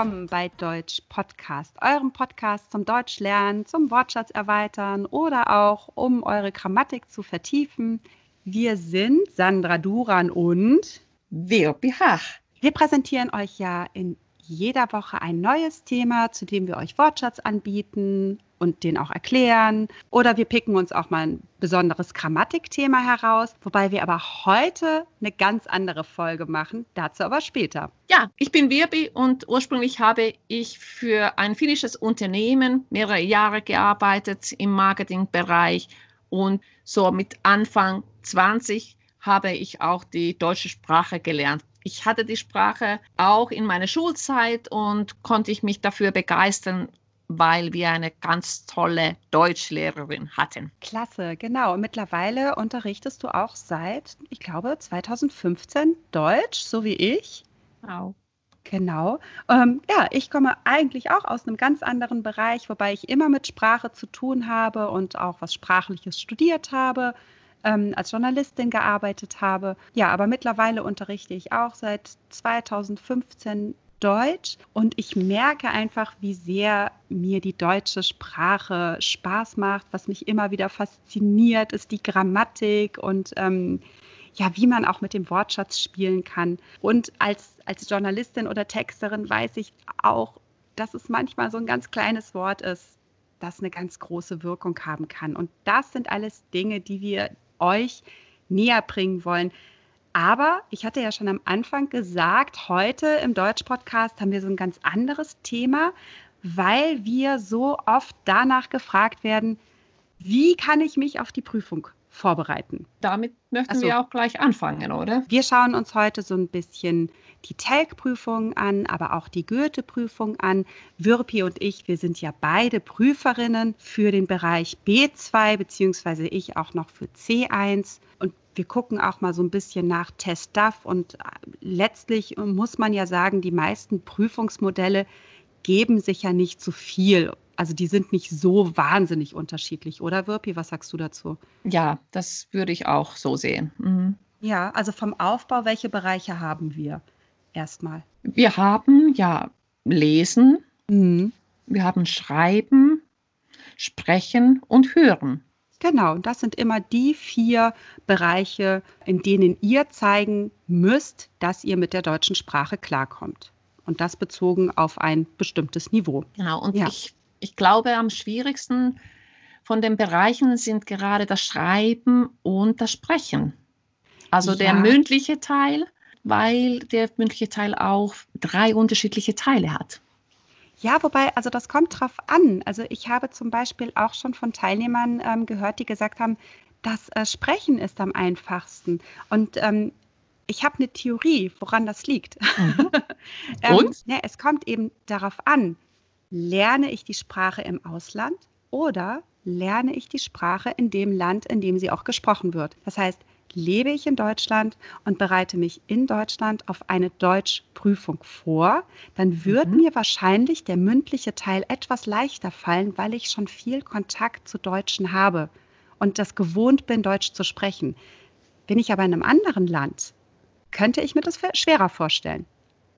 willkommen bei Deutsch Podcast, eurem Podcast zum Deutschlernen, zum Wortschatz erweitern oder auch um eure Grammatik zu vertiefen. Wir sind Sandra Duran und Virpi Hach. Wir präsentieren euch ja in jeder Woche ein neues Thema, zu dem wir euch Wortschatz anbieten und den auch erklären. Oder wir picken uns auch mal ein besonderes Grammatikthema heraus, wobei wir aber heute eine ganz andere Folge machen, dazu aber später. Ja, ich bin Virbi und ursprünglich habe ich für ein finnisches Unternehmen mehrere Jahre gearbeitet im Marketingbereich und so mit Anfang 20 habe ich auch die deutsche Sprache gelernt ich hatte die Sprache auch in meiner Schulzeit und konnte ich mich dafür begeistern, weil wir eine ganz tolle Deutschlehrerin hatten. Klasse, genau. Und mittlerweile unterrichtest du auch seit, ich glaube, 2015 Deutsch, so wie ich. Genau. Genau. Ähm, ja, ich komme eigentlich auch aus einem ganz anderen Bereich, wobei ich immer mit Sprache zu tun habe und auch was Sprachliches studiert habe ähm, als Journalistin gearbeitet habe. Ja, aber mittlerweile unterrichte ich auch seit 2015 Deutsch und ich merke einfach, wie sehr mir die deutsche Sprache Spaß macht. Was mich immer wieder fasziniert, ist die Grammatik und ähm, ja, wie man auch mit dem Wortschatz spielen kann. Und als, als Journalistin oder Texterin weiß ich auch, dass es manchmal so ein ganz kleines Wort ist, das eine ganz große Wirkung haben kann. Und das sind alles Dinge, die wir euch näher bringen wollen. Aber ich hatte ja schon am Anfang gesagt, heute im Deutsch-Podcast haben wir so ein ganz anderes Thema, weil wir so oft danach gefragt werden, wie kann ich mich auf die Prüfung vorbereiten. Damit möchten so. wir auch gleich anfangen, oder? Wir schauen uns heute so ein bisschen die TELG-Prüfung an, aber auch die Goethe-Prüfung an. Würpi und ich, wir sind ja beide Prüferinnen für den Bereich B2, beziehungsweise ich auch noch für C1. Und wir gucken auch mal so ein bisschen nach Test-DAF. Und letztlich muss man ja sagen, die meisten Prüfungsmodelle geben sich ja nicht so viel also die sind nicht so wahnsinnig unterschiedlich, oder Wirpi? Was sagst du dazu? Ja, das würde ich auch so sehen. Mhm. Ja, also vom Aufbau, welche Bereiche haben wir erstmal? Wir haben ja Lesen, mhm. wir haben Schreiben, Sprechen und Hören. Genau, und das sind immer die vier Bereiche, in denen ihr zeigen müsst, dass ihr mit der deutschen Sprache klarkommt. Und das bezogen auf ein bestimmtes Niveau. Genau, und ja. ich ich glaube, am schwierigsten von den Bereichen sind gerade das Schreiben und das Sprechen. Also ja. der mündliche Teil, weil der mündliche Teil auch drei unterschiedliche Teile hat. Ja, wobei, also das kommt drauf an. Also ich habe zum Beispiel auch schon von Teilnehmern ähm, gehört, die gesagt haben, das äh, Sprechen ist am einfachsten. Und ähm, ich habe eine Theorie, woran das liegt. Mhm. ähm, Und? Ja, es kommt eben darauf an, lerne ich die Sprache im Ausland oder lerne ich die Sprache in dem Land, in dem sie auch gesprochen wird. Das heißt, lebe ich in Deutschland und bereite mich in Deutschland auf eine Deutschprüfung vor, dann wird mhm. mir wahrscheinlich der mündliche Teil etwas leichter fallen, weil ich schon viel Kontakt zu Deutschen habe und das gewohnt bin, Deutsch zu sprechen. Bin ich aber in einem anderen Land, könnte ich mir das schwerer vorstellen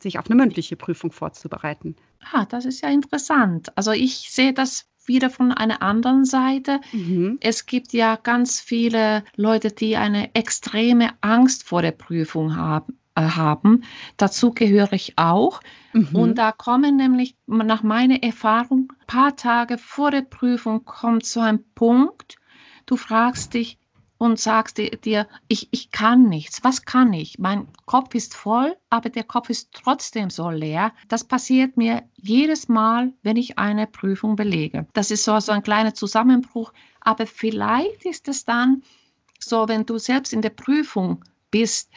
sich auf eine mündliche Prüfung vorzubereiten. Ah, das ist ja interessant. Also ich sehe das wieder von einer anderen Seite. Mhm. Es gibt ja ganz viele Leute, die eine extreme Angst vor der Prüfung haben. Äh, haben. Dazu gehöre ich auch. Mhm. Und da kommen nämlich nach meiner Erfahrung, ein paar Tage vor der Prüfung kommt so ein Punkt, du fragst dich, und sagst dir, ich, ich kann nichts. Was kann ich? Mein Kopf ist voll, aber der Kopf ist trotzdem so leer. Das passiert mir jedes Mal, wenn ich eine Prüfung belege. Das ist so, so ein kleiner Zusammenbruch. Aber vielleicht ist es dann so, wenn du selbst in der Prüfung bist,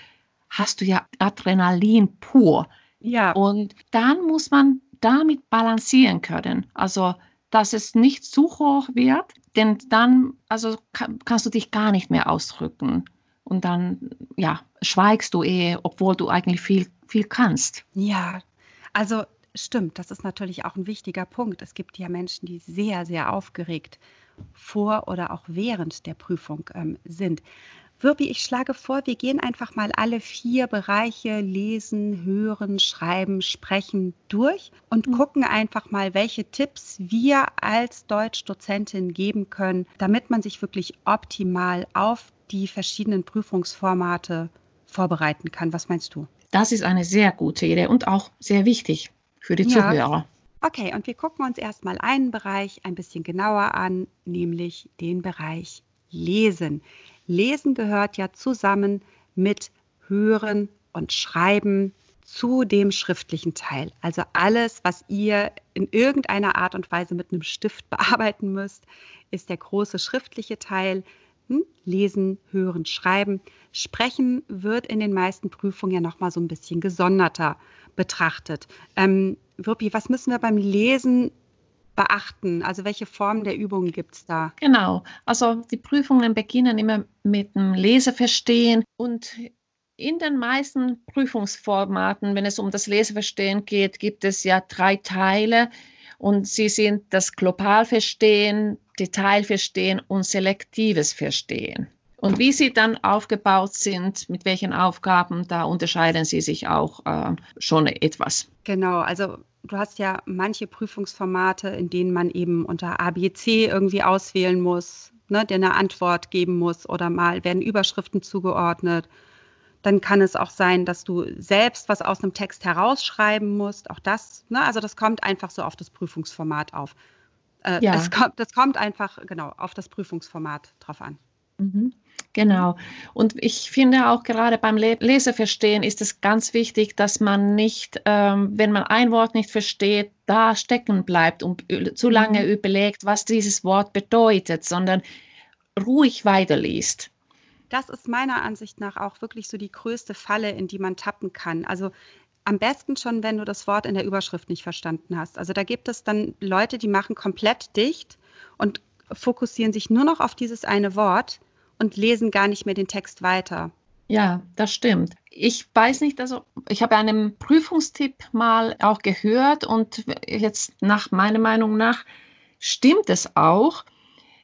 hast du ja Adrenalin pur. Ja. Und dann muss man damit balancieren können. Also dass es nicht zu hoch wird, denn dann also kann, kannst du dich gar nicht mehr ausdrücken und dann ja schweigst du eh, obwohl du eigentlich viel viel kannst. Ja, also stimmt, das ist natürlich auch ein wichtiger Punkt. Es gibt ja Menschen, die sehr sehr aufgeregt vor oder auch während der Prüfung ähm, sind. Wirbi, ich schlage vor, wir gehen einfach mal alle vier Bereiche Lesen, Hören, Schreiben, Sprechen durch und mhm. gucken einfach mal, welche Tipps wir als Deutschdozentin geben können, damit man sich wirklich optimal auf die verschiedenen Prüfungsformate vorbereiten kann. Was meinst du? Das ist eine sehr gute Idee und auch sehr wichtig für die ja. Zuhörer. Okay, und wir gucken uns erstmal einen Bereich ein bisschen genauer an, nämlich den Bereich Lesen. Lesen gehört ja zusammen mit Hören und Schreiben zu dem schriftlichen Teil. Also alles, was ihr in irgendeiner Art und Weise mit einem Stift bearbeiten müsst, ist der große schriftliche Teil. Hm? Lesen, hören, schreiben. Sprechen wird in den meisten Prüfungen ja nochmal so ein bisschen gesonderter betrachtet. Ähm, Wirpi, was müssen wir beim Lesen beachten? Also welche Formen der Übungen gibt es da? Genau, also die Prüfungen beginnen immer mit dem Leseverstehen und in den meisten Prüfungsformaten, wenn es um das Leseverstehen geht, gibt es ja drei Teile und sie sind das Globalverstehen, Detailverstehen und selektives Verstehen. Und wie sie dann aufgebaut sind, mit welchen Aufgaben, da unterscheiden sie sich auch äh, schon etwas. Genau, also du hast ja manche Prüfungsformate, in denen man eben unter ABC irgendwie auswählen muss, ne, der eine Antwort geben muss oder mal werden Überschriften zugeordnet. Dann kann es auch sein, dass du selbst was aus einem Text herausschreiben musst. Auch das, ne, also das kommt einfach so auf das Prüfungsformat auf. Äh, ja. das, kommt, das kommt einfach genau auf das Prüfungsformat drauf an. Mhm. Genau. Und ich finde auch gerade beim Leseverstehen ist es ganz wichtig, dass man nicht, ähm, wenn man ein Wort nicht versteht, da stecken bleibt und zu lange mhm. überlegt, was dieses Wort bedeutet, sondern ruhig weiterliest. Das ist meiner Ansicht nach auch wirklich so die größte Falle, in die man tappen kann. Also am besten schon, wenn du das Wort in der Überschrift nicht verstanden hast. Also da gibt es dann Leute, die machen komplett dicht und fokussieren sich nur noch auf dieses eine Wort und lesen gar nicht mehr den Text weiter. Ja, das stimmt. Ich weiß nicht, also ich habe einen Prüfungstipp mal auch gehört und jetzt nach meiner Meinung nach stimmt es auch.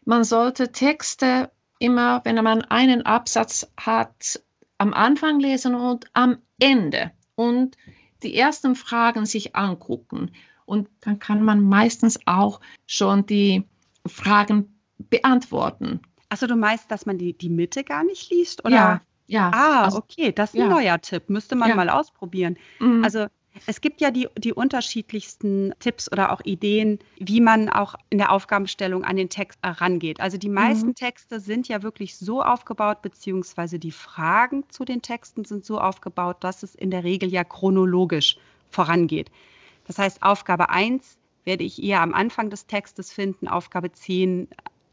Man sollte Texte immer, wenn man einen Absatz hat, am Anfang lesen und am Ende und die ersten Fragen sich angucken. Und dann kann man meistens auch schon die Fragen beantworten. Also du meinst, dass man die, die Mitte gar nicht liest? Oder? Ja, ja. Ah, also, okay, das ist ja. ein neuer Tipp. Müsste man ja. mal ausprobieren. Mhm. Also es gibt ja die, die unterschiedlichsten Tipps oder auch Ideen, wie man auch in der Aufgabenstellung an den Text herangeht. Also die meisten mhm. Texte sind ja wirklich so aufgebaut, beziehungsweise die Fragen zu den Texten sind so aufgebaut, dass es in der Regel ja chronologisch vorangeht. Das heißt, Aufgabe 1 werde ich eher am Anfang des Textes finden, Aufgabe 10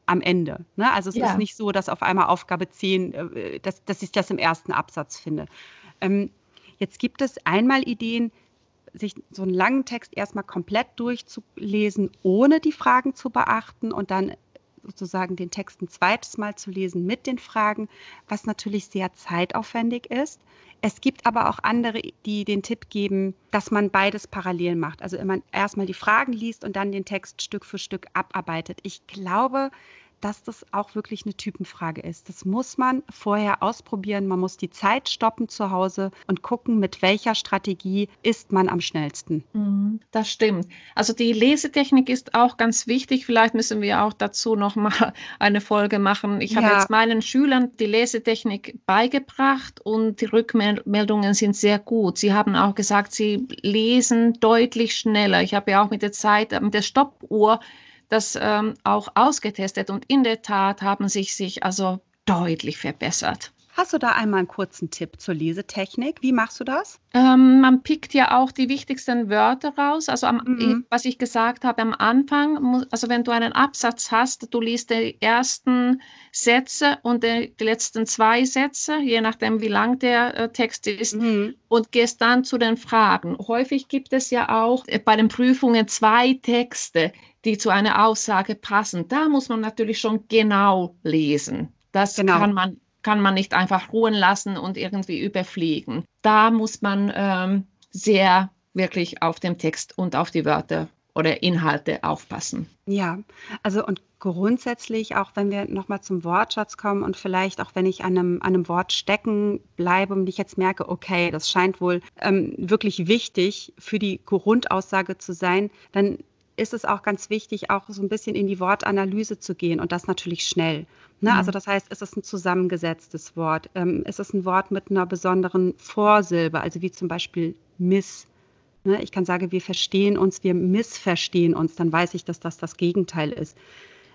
am Ende. Ne? Also es ja. ist nicht so, dass auf einmal Aufgabe 10, äh, dass, dass ich das im ersten Absatz finde. Ähm, jetzt gibt es einmal Ideen, sich so einen langen Text erstmal komplett durchzulesen, ohne die Fragen zu beachten und dann sozusagen den Text ein zweites Mal zu lesen mit den Fragen, was natürlich sehr zeitaufwendig ist. Es gibt aber auch andere, die den Tipp geben, dass man beides parallel macht. Also immer erstmal die Fragen liest und dann den Text Stück für Stück abarbeitet. Ich glaube, dass das auch wirklich eine Typenfrage ist. Das muss man vorher ausprobieren. Man muss die Zeit stoppen zu Hause und gucken, mit welcher Strategie ist man am schnellsten. Mhm, das stimmt. Also die Lesetechnik ist auch ganz wichtig. Vielleicht müssen wir auch dazu noch mal eine Folge machen. Ich ja. habe jetzt meinen Schülern die Lesetechnik beigebracht und die Rückmeldungen sind sehr gut. Sie haben auch gesagt, sie lesen deutlich schneller. Ich habe ja auch mit der Zeit, mit der Stoppuhr das ähm, auch ausgetestet und in der Tat haben sich sich also deutlich verbessert. Hast du da einmal einen kurzen Tipp zur Lesetechnik? Wie machst du das? Ähm, man pickt ja auch die wichtigsten Wörter raus. Also am, mhm. was ich gesagt habe am Anfang, also wenn du einen Absatz hast, du liest die ersten Sätze und die, letzten zwei Sätze, je nachdem wie lang der äh, Text ist, mhm. und gehst dann zu den Fragen. Häufig gibt es ja auch äh, bei den Prüfungen zwei Texte, die zu einer Aussage passen. Da muss man natürlich schon genau lesen. Das genau. kann man kann man nicht einfach ruhen lassen und irgendwie überfliegen. Da muss man ähm, sehr wirklich auf dem Text und auf die Wörter oder Inhalte aufpassen. Ja, also und grundsätzlich, auch wenn wir nochmal zum Wortschatz kommen und vielleicht auch wenn ich an einem, an einem Wort stecken bleibe und ich jetzt merke, okay, das scheint wohl ähm, wirklich wichtig für die Grundaussage zu sein, dann ist es auch ganz wichtig, auch so ein bisschen in die Wortanalyse zu gehen und das natürlich schnell. Ne? Also mhm. Also das heißt, ist es ein zusammengesetztes Wort? Ähm, ist es ein Wort mit einer besonderen Vorsilbe, also wie zum Beispiel miss? Ne? Ich kann sagen, wir verstehen uns, wir missverstehen uns, dann weiß ich, dass das das Gegenteil ist.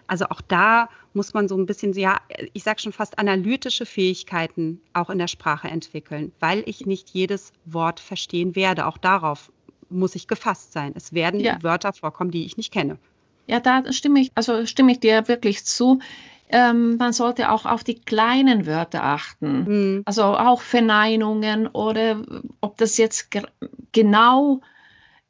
Also auch da muss man so ein bisschen, ja, ich sage schon fast analytische Fähigkeiten auch in der Sprache entwickeln, weil ich nicht jedes Wort verstehen werde. Auch darauf muss ich gefasst sein. Es werden ja. Wörter vorkommen, die ich nicht kenne. Ja, da stimme ich, also stimme ich dir wirklich zu. Ähm, man sollte auch auf die kleinen Wörter achten. Mhm. Also auch Verneinungen oder ob das jetzt genau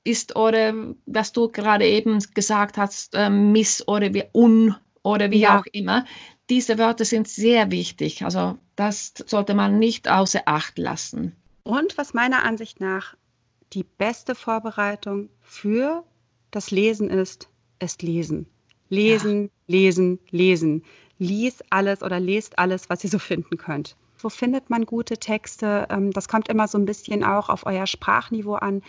ist oder was du gerade eben gesagt hast, äh, miss oder wie un oder wie ja. auch immer. Diese Wörter sind sehr wichtig. Also das sollte man nicht außer Acht lassen. Und was meiner Ansicht nach die beste Vorbereitung für das Lesen ist, ist lesen. Lesen, ja. lesen, lesen. Lies alles oder lest alles, was ihr so finden könnt. Wo findet man gute Texte? Ähm, das kommt immer so ein bisschen auch auf euer Sprachniveau an.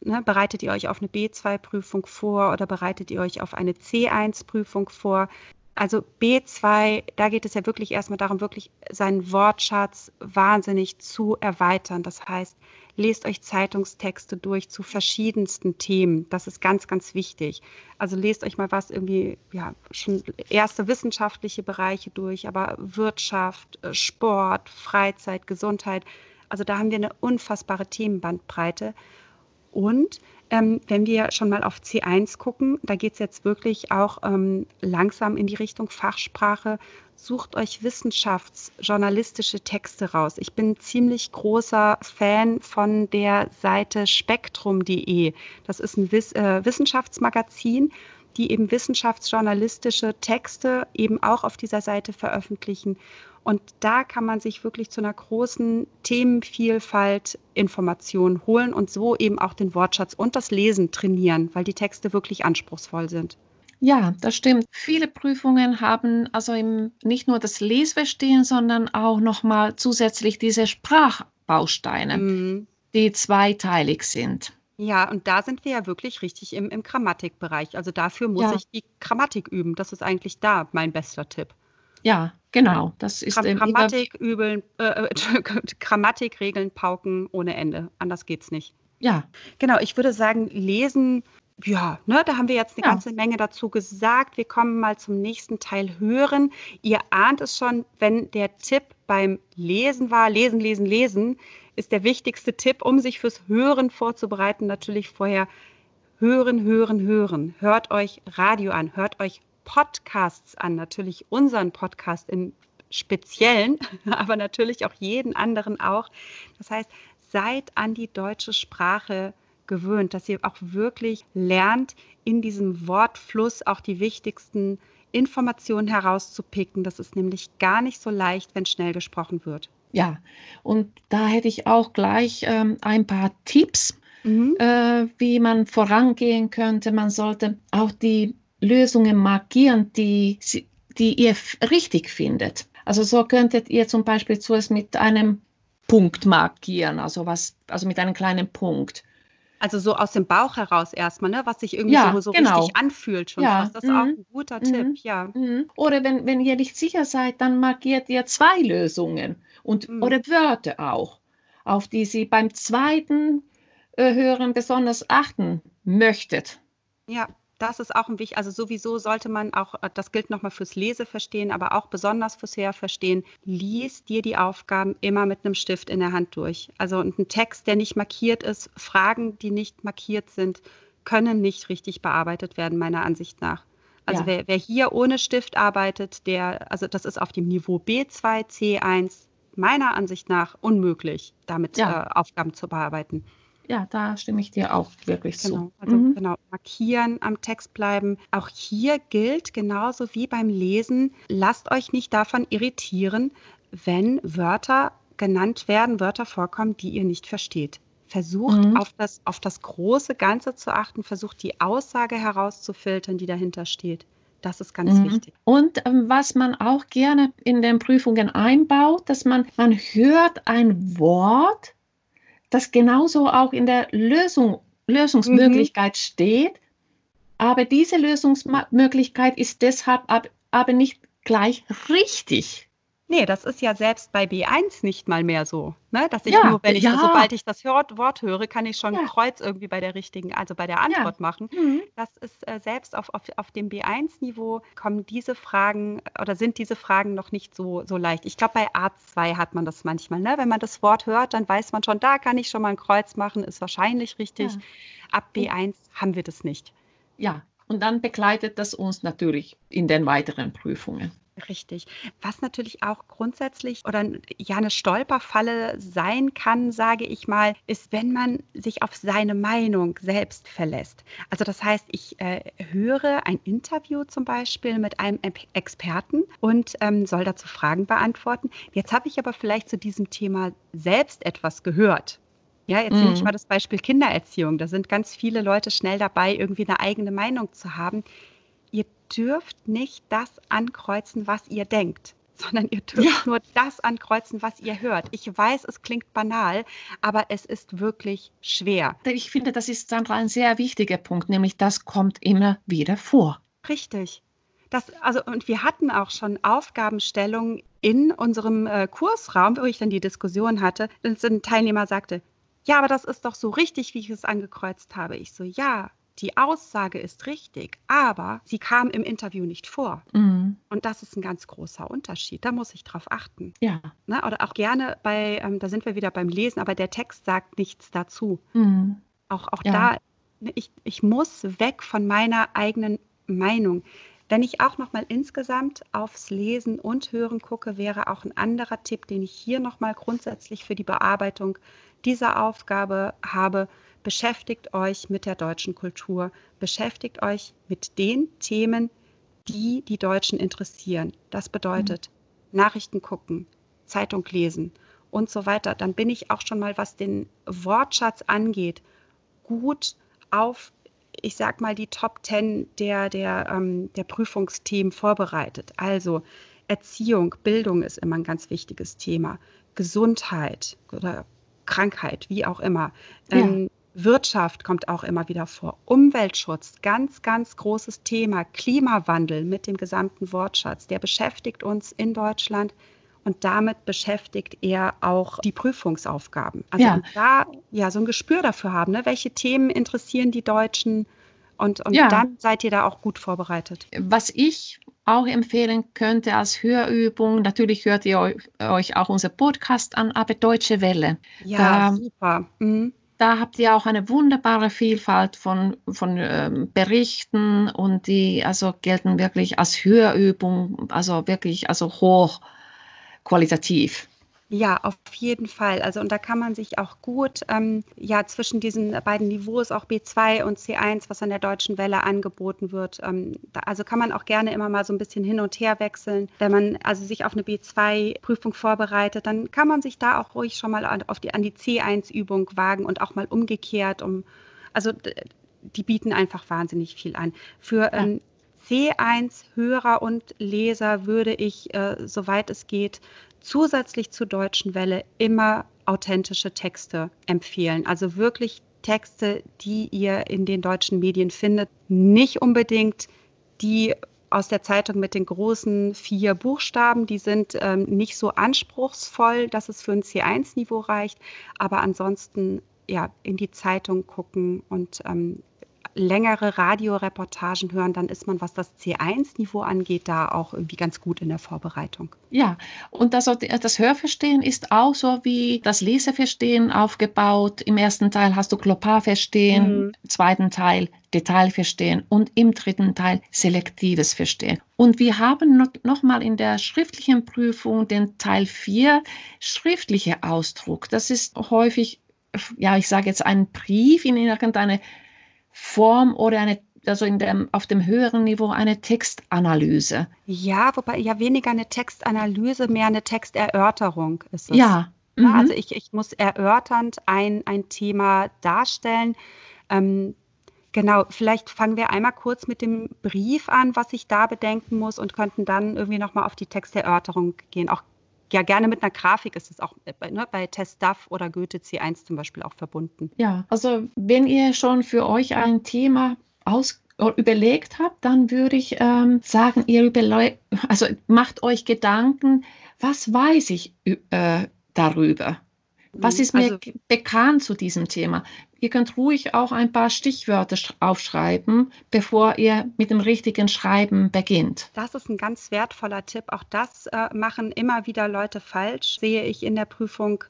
Ne, bereitet ihr euch auf eine B2-Prüfung vor oder bereitet ihr euch auf eine C1-Prüfung vor? Also B2, da geht es ja wirklich erstmal darum, wirklich seinen Wortschatz wahnsinnig zu erweitern. Das heißt, lest euch Zeitungstexte durch zu verschiedensten Themen. Das ist ganz, ganz wichtig. Also lest euch mal was irgendwie, ja, schon erste wissenschaftliche Bereiche durch, aber Wirtschaft, äh, Sport, Freizeit, Gesundheit. Also da haben wir eine unfassbare Themenbandbreite. Und ähm, wenn wir schon mal auf C1 gucken, da geht es jetzt wirklich auch ähm, langsam in die Richtung Fachsprache. Sucht euch wissenschaftsjournalistische Texte raus. Ich bin ziemlich großer Fan von der Seite spektrum.de. Das ist ein Wiss äh, Wissenschaftsmagazin die eben wissenschaftsjournalistische Texte eben auch auf dieser Seite veröffentlichen. Und da kann man sich wirklich zu einer großen Themenvielfalt Informationen holen und so eben auch den Wortschatz und das Lesen trainieren, weil die Texte wirklich anspruchsvoll sind. Ja, das stimmt. Viele Prüfungen haben also im, nicht nur das Lesverstehen, sondern auch nochmal zusätzlich diese Sprachbausteine, mhm. die zweiteilig sind. Ja, und da sind wir ja wirklich richtig im, im Grammatikbereich. Also dafür muss ja. ich die Grammatik üben. Das ist eigentlich da mein bester Tipp. Ja, genau. Das ist Gram Grammatik übeln, äh, Grammatikregeln pauken ohne Ende. Anders geht's nicht. Ja. Genau, ich würde sagen, lesen, ja, ne, da haben wir jetzt eine ja. ganze Menge dazu gesagt. Wir kommen mal zum nächsten Teil hören. Ihr ahnt es schon, wenn der Tipp beim Lesen war, lesen, lesen, lesen, ist der wichtigste Tipp, um sich fürs Hören vorzubereiten, natürlich vorher hören, hören, hören. Hört euch Radio an, hört euch Podcasts an, natürlich unseren Podcast im Speziellen, aber natürlich auch jeden anderen auch. Das heißt, seid an die deutsche Sprache gewöhnt, dass ihr auch wirklich lernt, in diesem Wortfluss auch die wichtigsten Informationen herauszupicken. Das ist nämlich gar nicht so leicht, wenn schnell gesprochen wird. Ja, und da hätte ich auch gleich ähm, ein paar Tipps, mhm. äh, wie man vorangehen könnte. Man sollte auch die Lösungen markieren, die, die ihr richtig findet. Also so könntet ihr zum Beispiel zuerst mit einem Punkt markieren, also was, also mit einem kleinen Punkt. Also so aus dem Bauch heraus erstmal, ne? was sich irgendwie ja, so, so genau. richtig anfühlt schon ja. fast. Das ist mhm. auch ein guter mhm. Tipp, ja. Mhm. Oder wenn, wenn ihr nicht sicher seid, dann markiert ihr zwei Lösungen und, mhm. oder Wörter auch, auf die Sie beim zweiten äh, Hören besonders achten möchtet. Ja, das ist auch ein wichtig, also sowieso sollte man auch, äh, das gilt nochmal fürs Leseverstehen, aber auch besonders fürs Hörverstehen, lies dir die Aufgaben immer mit einem Stift in der Hand durch. Also ein Text, der nicht markiert ist, Fragen, die nicht markiert sind, können nicht richtig bearbeitet werden, meiner Ansicht nach. Also ja. wer, wer, hier ohne Stift arbeitet, der, also das ist auf dem Niveau B2, C1, meiner Ansicht nach unmöglich, damit ja. äh, Aufgaben zu bearbeiten. Ja, da stimme ich dir auch wirklich genau. zu. Also mhm. genau, markieren, am Text bleiben. Auch hier gilt genauso wie beim Lesen, lasst euch nicht davon irritieren, wenn Wörter genannt werden, Wörter vorkommen, die ihr nicht versteht. Versucht mhm. auf, das, auf das große Ganze zu achten, versucht die Aussage herauszufiltern, die dahinter steht. Das ist ganz mhm. wichtig. Und ähm, was man auch gerne in den Prüfungen einbaut, dass man, man hört ein Wort, das genauso auch in der Lösung, Lösungsmöglichkeit mhm. steht, aber diese Lösungsmöglichkeit ist deshalb ab, aber nicht gleich richtig. Nee, das ist ja selbst bei B1 nicht mal mehr so. Ne? Dass ich ja, nur, wenn ich, ja. sobald ich das Wort höre, kann ich schon ja. ein Kreuz irgendwie bei der richtigen, also bei der Antwort machen. Mhm. Das ist äh, selbst auf, auf, auf dem B1-Niveau kommen diese Fragen oder sind diese Fragen noch nicht so, so leicht. Ich glaube, bei A2 hat man das manchmal. Ne? Wenn man das Wort hört, dann weiß man schon, da kann ich schon mal ein Kreuz machen, ist wahrscheinlich richtig. Ab B1 haben wir das nicht. Ja, und dann begleitet das uns natürlich in den weiteren Prüfungen. Richtig. Was natürlich auch grundsätzlich oder ja eine Stolperfalle sein kann, sage ich mal, ist, wenn man sich auf seine Meinung selbst verlässt. Also das heißt, ich äh, höre ein Interview zum Beispiel mit einem Experten und ähm, soll dazu Fragen beantworten. Jetzt habe ich aber vielleicht zu diesem Thema selbst etwas gehört. Ja, jetzt nehme ich mhm. mal das Beispiel Kindererziehung. Da sind ganz viele Leute schnell dabei, irgendwie eine eigene Meinung zu haben. Dürft nicht das ankreuzen, was ihr denkt, sondern ihr dürft ja. nur das ankreuzen, was ihr hört. Ich weiß, es klingt banal, aber es ist wirklich schwer. Ich finde, das ist, Sandra, ein sehr wichtiger Punkt, nämlich das kommt immer wieder vor. Richtig. Das, also, und wir hatten auch schon Aufgabenstellungen in unserem äh, Kursraum, wo ich dann die Diskussion hatte, dass ein Teilnehmer sagte, ja, aber das ist doch so richtig, wie ich es angekreuzt habe. Ich so, ja, die Aussage ist richtig, aber sie kam im Interview nicht vor. Mhm. Und das ist ein ganz großer Unterschied. Da muss ich drauf achten. Ja. Ne? Oder auch gerne bei, ähm, da sind wir wieder beim Lesen, aber der Text sagt nichts dazu. Mhm. Auch, auch ja. da, ne, ich, ich muss weg von meiner eigenen Meinung. Wenn ich auch noch mal insgesamt aufs Lesen und Hören gucke, wäre auch ein anderer Tipp, den ich hier noch mal grundsätzlich für die Bearbeitung dieser Aufgabe habe, beschäftigt euch mit der deutschen Kultur, beschäftigt euch mit den Themen, die die Deutschen interessieren. Das bedeutet mhm. Nachrichten gucken, Zeitung lesen und so weiter. Dann bin ich auch schon mal, was den Wortschatz angeht, gut auf, ich sag mal, die Top Ten der, der, ähm, der Prüfungsthemen vorbereitet. Also Erziehung, Bildung ist immer ein ganz wichtiges Thema. Gesundheit oder Krankheit, wie auch immer. Ja. Ähm, Wirtschaft kommt auch immer wieder vor. Umweltschutz, ganz, ganz großes Thema. Klimawandel mit dem gesamten Wortschatz, der beschäftigt uns in Deutschland und damit beschäftigt er auch die Prüfungsaufgaben. Also ja. da ja so ein Gespür dafür haben, ne? welche Themen interessieren die Deutschen und, und ja. dann seid ihr da auch gut vorbereitet. Was ich auch empfehlen könnte als Hörübung. Natürlich hört ihr euch auch unser Podcast an, aber Deutsche Welle. Ja, da, super. Mhm. Da habt ihr auch eine wunderbare Vielfalt von, von ähm, Berichten und die also gelten wirklich als Hörübung, also wirklich also hoch qualitativ. Ja, auf jeden Fall. Also und da kann man sich auch gut ähm, ja zwischen diesen beiden Niveaus auch B2 und C1, was an der deutschen Welle angeboten wird. Ähm, da, also kann man auch gerne immer mal so ein bisschen hin und her wechseln. Wenn man also sich auf eine B2-Prüfung vorbereitet, dann kann man sich da auch ruhig schon mal auf die, an die C1-Übung wagen und auch mal umgekehrt. Um, also die bieten einfach wahnsinnig viel an. Für ähm, C1 Hörer und Leser würde ich, äh, soweit es geht, zusätzlich zur deutschen Welle immer authentische Texte empfehlen. Also wirklich Texte, die ihr in den deutschen Medien findet. Nicht unbedingt die aus der Zeitung mit den großen vier Buchstaben. Die sind ähm, nicht so anspruchsvoll, dass es für ein C1-Niveau reicht. Aber ansonsten ja, in die Zeitung gucken und ähm, längere Radioreportagen hören, dann ist man, was das C1-Niveau angeht, da auch irgendwie ganz gut in der Vorbereitung. Ja, und das, das Hörverstehen ist auch so wie das Leseverstehen aufgebaut. Im ersten Teil hast du Globalverstehen, mhm. im zweiten Teil Detailverstehen und im dritten Teil selektives Verstehen. Und wir haben noch, noch mal in der schriftlichen Prüfung den Teil 4 schriftliche Ausdruck. Das ist häufig ja, ich sage jetzt ein Brief in irgendeine Form oder eine also in dem, auf dem höheren Niveau eine Textanalyse. Ja, wobei ja weniger eine Textanalyse, mehr eine Texterörterung ist es. Ja, Mhm. Also ich, ich muss erörternd ein, ein Thema darstellen. Ähm, genau, vielleicht fangen wir einmal kurz mit dem Brief an, was ich da bedenken muss und könnten dann irgendwie nochmal auf die Texterörterung gehen. Auch ja, gerne mit einer Grafik ist es auch äh, ne, bei TestDAF oder Goethe C1 zum Beispiel auch verbunden. Ja, also wenn ihr schon für euch ein Thema aus überlegt habt, dann würde ich ähm, sagen, ihr also macht euch Gedanken, was weiß ich äh, darüber? Was mhm, ist mir also, bekannt zu diesem Thema? Ihr könnt ruhig auch ein paar Stichwörter aufschreiben, bevor ihr mit dem richtigen Schreiben beginnt. Das ist ein ganz wertvoller Tipp. Auch das äh, machen immer wieder Leute falsch, sehe ich in der Prüfung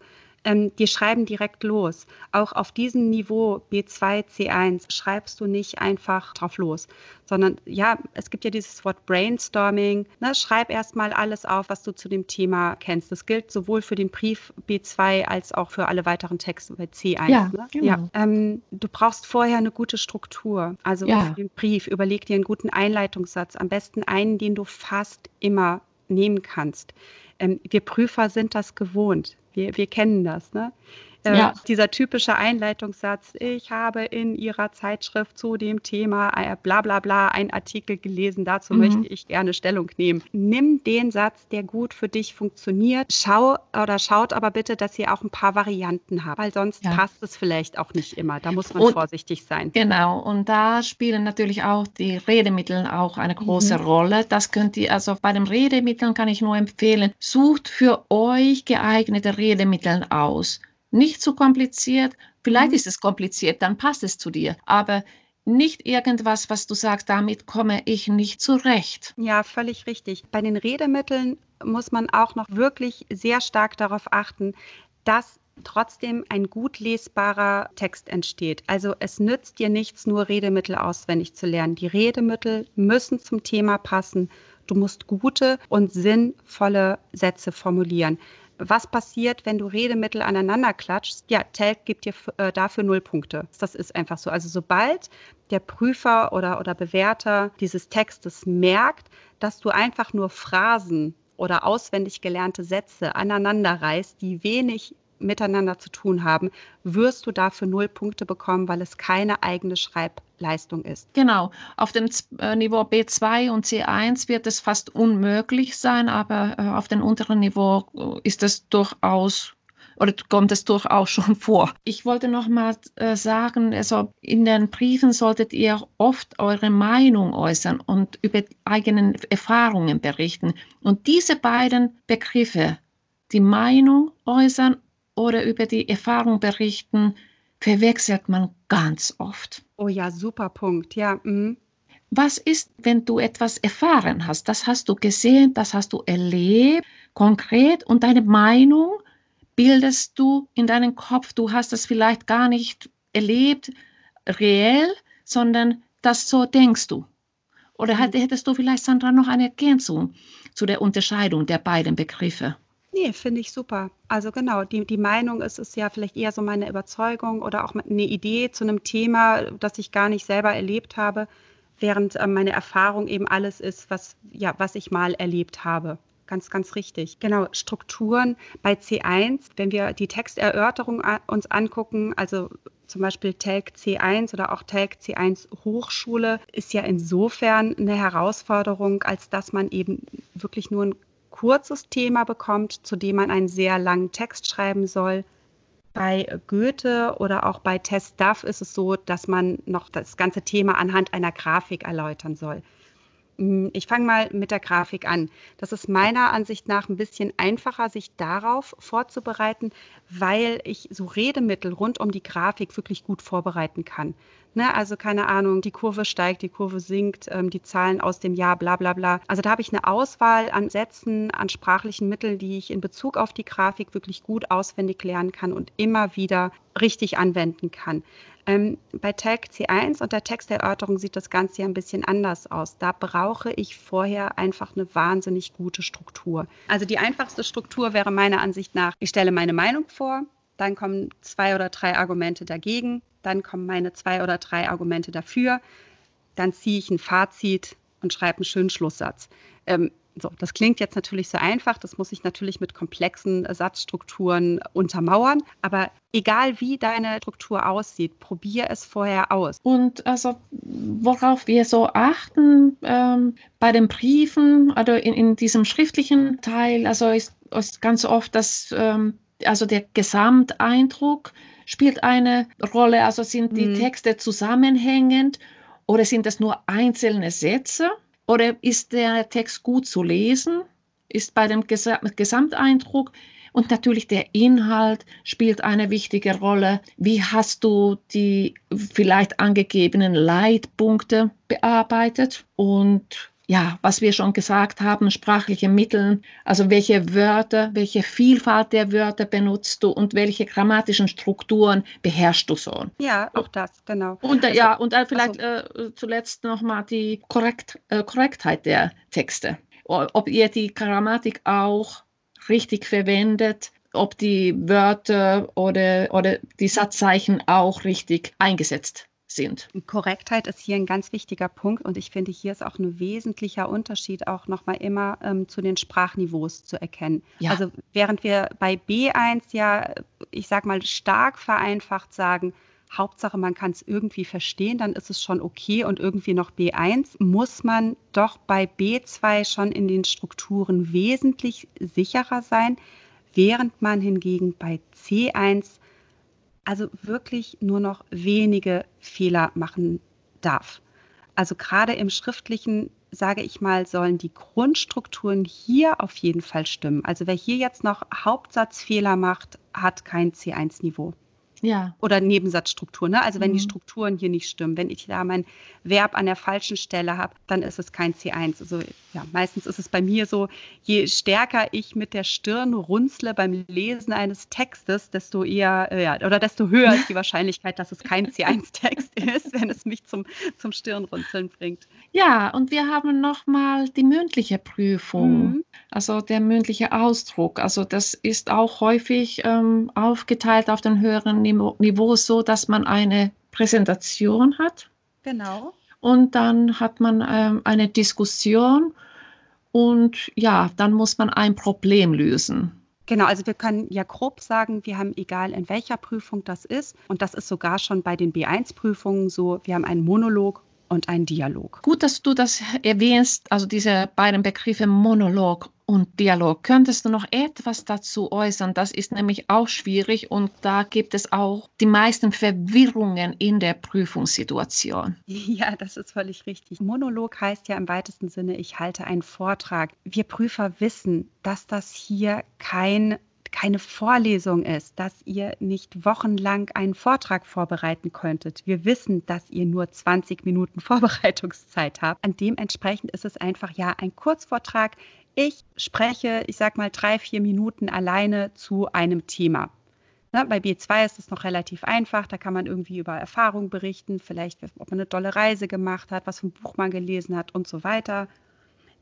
ähm, die schreiben direkt los. Auch auf diesem Niveau B2, C1 schreibst du nicht einfach drauf los, sondern ja, es gibt ja dieses Wort Brainstorming. Ne? Schreib erstmal alles auf, was du zu dem Thema kennst. Das gilt sowohl für den Brief B2 als auch für alle weiteren Texte bei C1. Ja, ne? genau. ja. Ähm, du brauchst vorher eine gute Struktur. Also ja. für den Brief überleg dir einen guten Einleitungssatz. Am besten einen, den du fast immer nehmen kannst. Ähm, wir Prüfer sind das gewohnt. Wir, wir kennen das. Ne? Äh, ja. Dieser typische Einleitungssatz, ich habe in Ihrer Zeitschrift zu dem Thema äh, bla bla bla einen Artikel gelesen, dazu mhm. möchte ich gerne Stellung nehmen. Nimm den Satz, der gut für dich funktioniert, schau oder schaut aber bitte, dass ihr auch ein paar Varianten habt, weil sonst ja. passt es vielleicht auch nicht immer. Da muss man und, vorsichtig sein. Genau, und da spielen natürlich auch die Redemittel auch eine große mhm. Rolle. Das könnt ihr, also bei den Redemitteln kann ich nur empfehlen, sucht für euch geeignete Redemittel aus nicht zu kompliziert. Vielleicht mhm. ist es kompliziert, dann passt es zu dir. Aber nicht irgendwas, was du sagst, damit komme ich nicht zurecht. Ja, völlig richtig. Bei den Redemitteln muss man auch noch wirklich sehr stark darauf achten, dass trotzdem ein gut lesbarer Text entsteht. Also es nützt dir nichts, nur Redemittel auswendig zu lernen. Die Redemittel müssen zum Thema passen. Du musst gute und sinnvolle Sätze formulieren was passiert, wenn du Redemittel aneinander klatschst? Ja, Telk gibt dir äh, dafür null Punkte. Das ist einfach so. Also sobald der Prüfer oder, oder Bewerter dieses Textes merkt, dass du einfach nur Phrasen oder auswendig gelernte Sätze aneinander reißt, die wenig miteinander zu tun haben, wirst du dafür null Punkte bekommen, weil es keine eigene Schreibleistung ist. Genau. Auf dem äh, Niveau B2 und C1 wird es fast unmöglich sein, aber äh, auf dem unteren Niveau äh, ist es durchaus oder kommt es durchaus schon vor. Ich wollte noch mal äh, sagen, also in den Briefen solltet ihr oft eure Meinung äußern und über eigene Erfahrungen berichten. Und diese beiden Begriffe, die Meinung äußern oder über die Erfahrung berichten, verwechselt man ganz oft. Oh ja, super Punkt. Ja. Mm. Was ist, wenn du etwas erfahren hast? Das hast du gesehen, das hast du erlebt, konkret und deine Meinung bildest du in deinem Kopf. Du hast es vielleicht gar nicht erlebt, reell, sondern das so denkst du. Oder mhm. hättest du vielleicht, Sandra, noch eine Ergänzung zu der Unterscheidung der beiden Begriffe? Nee, finde ich super. Also genau, die, die Meinung ist es ja vielleicht eher so meine Überzeugung oder auch eine Idee zu einem Thema, das ich gar nicht selber erlebt habe, während äh, meine Erfahrung eben alles ist, was, ja, was ich mal erlebt habe. Ganz, ganz richtig. Genau, Strukturen bei C1, wenn wir die Texterörterung uns angucken, also zum Beispiel TELC C1 oder auch TELC C1 Hochschule, ist ja insofern eine Herausforderung, als dass man eben wirklich nur ein kurzes Thema bekommt, zu dem man einen sehr langen Text schreiben soll. Bei Goethe oder auch bei Test Duff ist es so, dass man noch das ganze Thema anhand einer Grafik erläutern soll. Hm, ich fange mal mit der Grafik an. Das ist meiner Ansicht nach ein bisschen einfacher, sich darauf vorzubereiten, weil ich so Redemittel rund um die Grafik wirklich gut vorbereiten kann. Ne, also keine Ahnung, die Kurve steigt, die Kurve sinkt, ähm, die Zahlen aus dem Jahr, bla bla bla. Also da habe ich eine Auswahl an Sätzen, an sprachlichen Mitteln, die ich in Bezug auf die Grafik wirklich gut auswendig lernen kann und immer wieder richtig anwenden kann. Ähm, bei Tag C1 und der Texterörterung sieht das Ganze ja ein bisschen anders aus. Da brauche ich vorher einfach eine wahnsinnig gute Struktur. Also die einfachste Struktur wäre meiner Ansicht nach, ich stelle meine Meinung vor, dann kommen zwei oder drei Argumente dagegen, dann kommen meine zwei oder drei Argumente dafür, dann ziehe ich ein Fazit und schreibe einen schönen Schlusssatz. Ähm, So, das klingt jetzt natürlich so einfach, das muss ich natürlich mit komplexen Satzstrukturen untermauern, aber egal wie deine Struktur aussieht, probier es vorher aus. Und also worauf wir so achten ähm, bei den Briefen, also in, in diesem schriftlichen Teil, also ist, ist ganz oft das, ähm, also der Gesamteindruck spielt eine Rolle, also sind die mhm. Texte zusammenhängend oder sind es nur einzelne Sätze? Oder ist der Text gut zu lesen? Ist bei dem Gesamteindruck und natürlich der Inhalt spielt eine wichtige Rolle. Wie hast du die vielleicht angegebenen Leitpunkte bearbeitet? Und ja, was wir schon gesagt haben, sprachliche Mittel, also welche Wörter, welche Vielfalt der Wörter benutzt du und welche grammatischen Strukturen beherrschst du so. Ja, auch das, genau. Und also, ja, und dann vielleicht also, äh, zuletzt nochmal die Korrekt, äh, Korrektheit der Texte. Ob ihr die Grammatik auch richtig verwendet, ob die Wörter oder, oder die Satzzeichen auch richtig eingesetzt sind. Korrektheit ist hier ein ganz wichtiger Punkt und ich finde, hier ist auch ein wesentlicher Unterschied auch nochmal immer ähm, zu den Sprachniveaus zu erkennen. Ja. Also während wir bei B1 ja, ich sag mal, stark vereinfacht sagen, Hauptsache, man kann es irgendwie verstehen, dann ist es schon okay und irgendwie noch B1, muss man doch bei B2 schon in den Strukturen wesentlich sicherer sein, während man hingegen bei C1 also wirklich nur noch wenige Fehler machen darf. Also gerade im schriftlichen, sage ich mal, sollen die Grundstrukturen hier auf jeden Fall stimmen. Also wer hier jetzt noch Hauptsatzfehler macht, hat kein C1-Niveau. Ja. Oder Nebensatzstruktur. Ne? Also wenn mhm. die Strukturen hier nicht stimmen, wenn ich da mein Verb an der falschen Stelle habe, dann ist es kein C1. Also ja, meistens ist es bei mir so, je stärker ich mit der Stirn runzle beim Lesen eines Textes, desto eher, äh, ja, oder desto höher ist die Wahrscheinlichkeit, dass es kein C1-Text ist, wenn es mich zum, zum Stirnrunzeln bringt. Ja, und wir haben nochmal die mündliche Prüfung, mhm. also der mündliche Ausdruck. Also das ist auch häufig ähm, aufgeteilt auf den höheren Niveau Niveau so, dass man eine Präsentation hat. Genau. Und dann hat man ähm, eine Diskussion und ja, dann muss man ein Problem lösen. Genau, also wir können ja grob sagen, wir haben egal in welcher Prüfung das ist, und das ist sogar schon bei den B1-Prüfungen so, wir haben einen Monolog und einen Dialog. Gut, dass du das erwähnst, also diese beiden Begriffe Monolog und Dialog. Könntest du noch etwas dazu äußern? Das ist nämlich auch schwierig und da gibt es auch die meisten Verwirrungen in der Prüfungssituation. Ja, das ist völlig richtig. Monolog heißt ja im weitesten Sinne, ich halte einen Vortrag. Wir Prüfer wissen, dass das hier kein keine Vorlesung ist, dass ihr nicht wochenlang einen Vortrag vorbereiten könntet. Wir wissen, dass ihr nur 20 Minuten Vorbereitungszeit habt. Und dementsprechend ist es einfach ja ein Kurzvortrag. Ich spreche, ich sag mal, drei, vier Minuten alleine zu einem Thema. Ne, bei B2 ist es noch relativ einfach. Da kann man irgendwie über Erfahrungen berichten, vielleicht, ob man eine tolle Reise gemacht hat, was für ein Buch man gelesen hat und so weiter.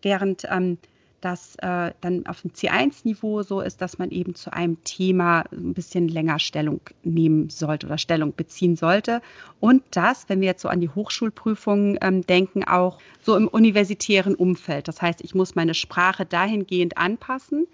Während ähm, das äh, dann auf dem C1-Niveau so ist, dass man eben zu einem Thema ein bisschen länger Stellung nehmen sollte oder Stellung beziehen sollte. Und das, wenn wir jetzt so an die Hochschulprüfungen ähm, denken, auch so im universitären Umfeld. Das heißt, ich muss meine Sprache dahingehend anpassen,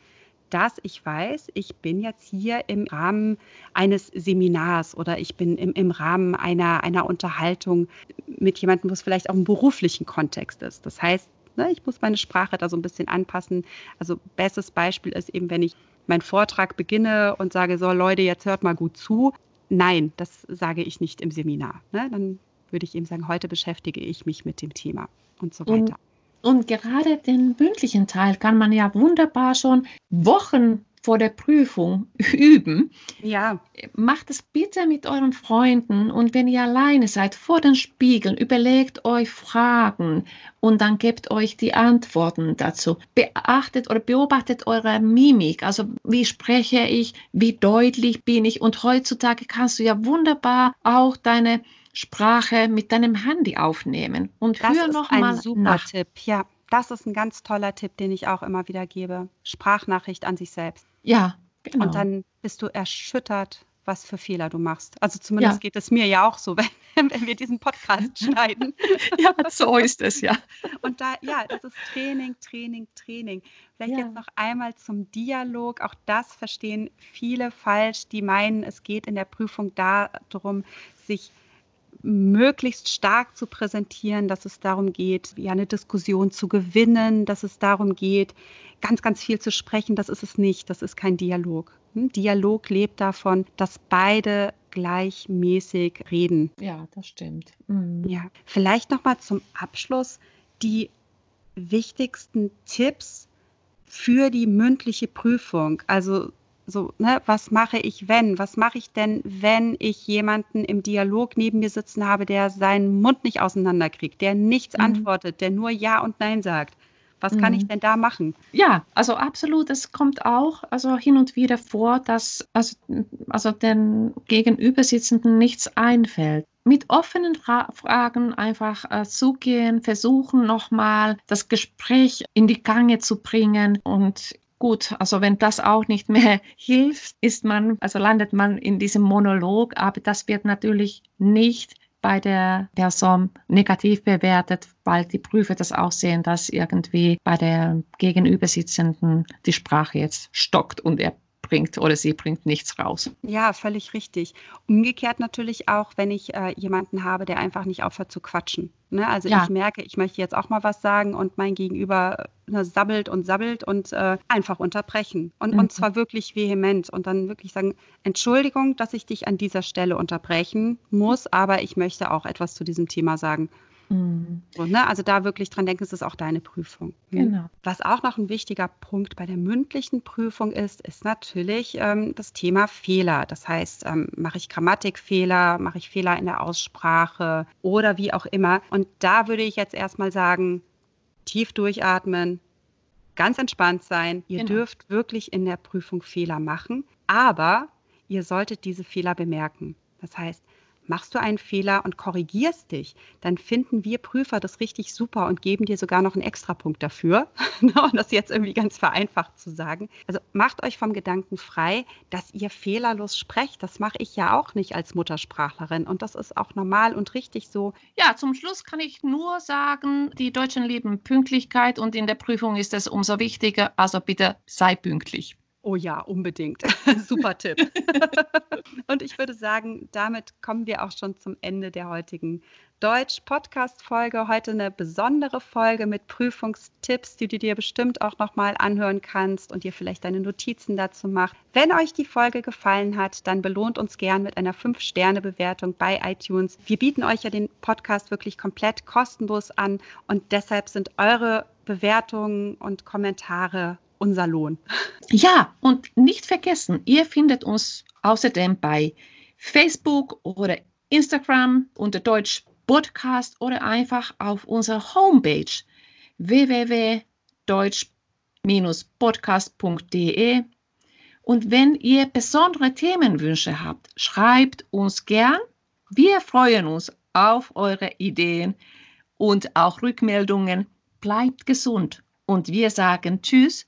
dass ich weiß, ich bin jetzt hier im Rahmen eines Seminars oder ich bin im, im Rahmen einer, einer Unterhaltung mit jemandem, wo es vielleicht auch im beruflichen Kontext ist. Das heißt, Ne? Ich muss meine Sprache da so ein bisschen anpassen. Also bestes Beispiel ist eben, wenn ich meinen Vortrag beginne und sage, so Leute, jetzt hört mal gut zu. Nein, das sage ich nicht im Seminar. Ne? Dann würde ich eben sagen, heute beschäftige ich mich mit dem Thema und so weiter. Und, und gerade den mündlichen Teil kann man ja wunderbar schon Wochen vor der Prüfung üben. Ja. Macht es bitte mit euren Freunden und wenn ihr alleine seid vor den Spiegeln, überlegt euch Fragen und dann gebt euch die Antworten dazu. Beachtet oder beobachtet eure Mimik, also wie spreche ich, wie deutlich bin ich und heutzutage kannst du ja wunderbar auch deine Sprache mit deinem Handy aufnehmen und das hör noch mal super nach. Tipp, ja. Das ist ein ganz toller Tipp, den ich auch immer wieder gebe. Sprachnachricht an sich selbst. Ja, genau. Und dann bist du erschüttert, was für Fehler du machst. Also zumindest ja. geht es mir ja auch so, wenn, wenn wir diesen Podcast schneiden. ja, so ist es ja. Und da, ja, das ist Training, Training, Training. Vielleicht ja. jetzt noch einmal zum Dialog. Auch das verstehen viele falsch, die meinen, es geht in der Prüfung darum, sich möglichst stark zu präsentieren, dass es darum geht, ja, eine Diskussion zu gewinnen, dass es darum geht, ganz, ganz viel zu sprechen. Das ist es nicht. Das ist kein Dialog. Hm? Dialog lebt davon, dass beide gleichmäßig reden. Ja, das stimmt. Mhm. Ja, vielleicht noch mal zum Abschluss die wichtigsten Tipps für die mündliche Prüfung. Also so, ne, was mache ich, wenn? Was mache ich denn, wenn ich jemanden im Dialog neben mir sitzen habe, der seinen Mund nicht auseinanderkriegt, der nichts mhm. antwortet, der nur Ja und Nein sagt? Was kann mhm. ich denn da machen? Ja, also absolut. Es kommt auch also hin und wieder vor, dass also, also den Gegenübersitzenden nichts einfällt. Mit offenen Fra Fragen einfach äh, zugehen, versuchen nochmal das Gespräch in die Gange zu bringen und Gut, also wenn das auch nicht mehr hilft, ist man, also landet man in diesem Monolog, aber das wird natürlich nicht bei der Person negativ bewertet, weil die Prüfer das auch sehen, dass irgendwie bei der Gegenübersitzenden die Sprache jetzt stockt und er bringt oder sie bringt nichts raus. Ja, völlig richtig. Umgekehrt natürlich auch, wenn ich äh, jemanden habe, der einfach nicht aufhört zu quatschen. Ne? Also ja. ich merke, ich möchte jetzt auch mal was sagen und mein Gegenüber ne, sabbelt und sabbelt und äh, einfach unterbrechen. Und, mhm. und zwar wirklich vehement und dann wirklich sagen, Entschuldigung, dass ich dich an dieser Stelle unterbrechen muss, aber ich möchte auch etwas zu diesem Thema sagen. Mhm. So, ne? Also da wirklich dran denken, es ist auch deine Prüfung. Hm? Genau. Was auch noch ein wichtiger Punkt bei der mündlichen Prüfung ist, ist natürlich ähm, das Thema Fehler. Das heißt, ähm, mache ich Grammatikfehler, mache ich Fehler in der Aussprache oder wie auch immer. Und da würde ich jetzt erstmal sagen, tief durchatmen, ganz entspannt sein. Ihr genau. dürft wirklich in der Prüfung Fehler machen, aber ihr solltet diese Fehler bemerken. Das heißt, Machst du einen Fehler und korrigierst dich, dann finden wir Prüfer das richtig super und geben dir sogar noch einen Extrapunkt dafür. um das jetzt irgendwie ganz vereinfacht zu sagen. Also macht euch vom Gedanken frei, dass ihr fehlerlos sprecht. Das mache ich ja auch nicht als Muttersprachlerin und das ist auch normal und richtig so. Ja, zum Schluss kann ich nur sagen, die Deutschen lieben Pünktlichkeit und in der Prüfung ist es umso wichtiger. Also bitte sei pünktlich. Oh ja, unbedingt. Super Tipp. Und ich würde sagen, damit kommen wir auch schon zum Ende der heutigen Deutsch-Podcast-Folge. Heute eine besondere Folge mit Prüfungstipps, die du dir bestimmt auch nochmal anhören kannst und dir vielleicht deine Notizen dazu machst. Wenn euch die Folge gefallen hat, dann belohnt uns gern mit einer 5-Sterne-Bewertung bei iTunes. Wir bieten euch ja den Podcast wirklich komplett kostenlos an und deshalb sind eure Bewertungen und Kommentare unser Lohn. Ja, und nicht vergessen, ihr findet uns außerdem bei Facebook oder Instagram unter Deutsch Podcast oder einfach auf unserer Homepage www.deutsch-podcast.de. Und wenn ihr besondere Themenwünsche habt, schreibt uns gern. Wir freuen uns auf eure Ideen und auch Rückmeldungen. Bleibt gesund und wir sagen Tschüss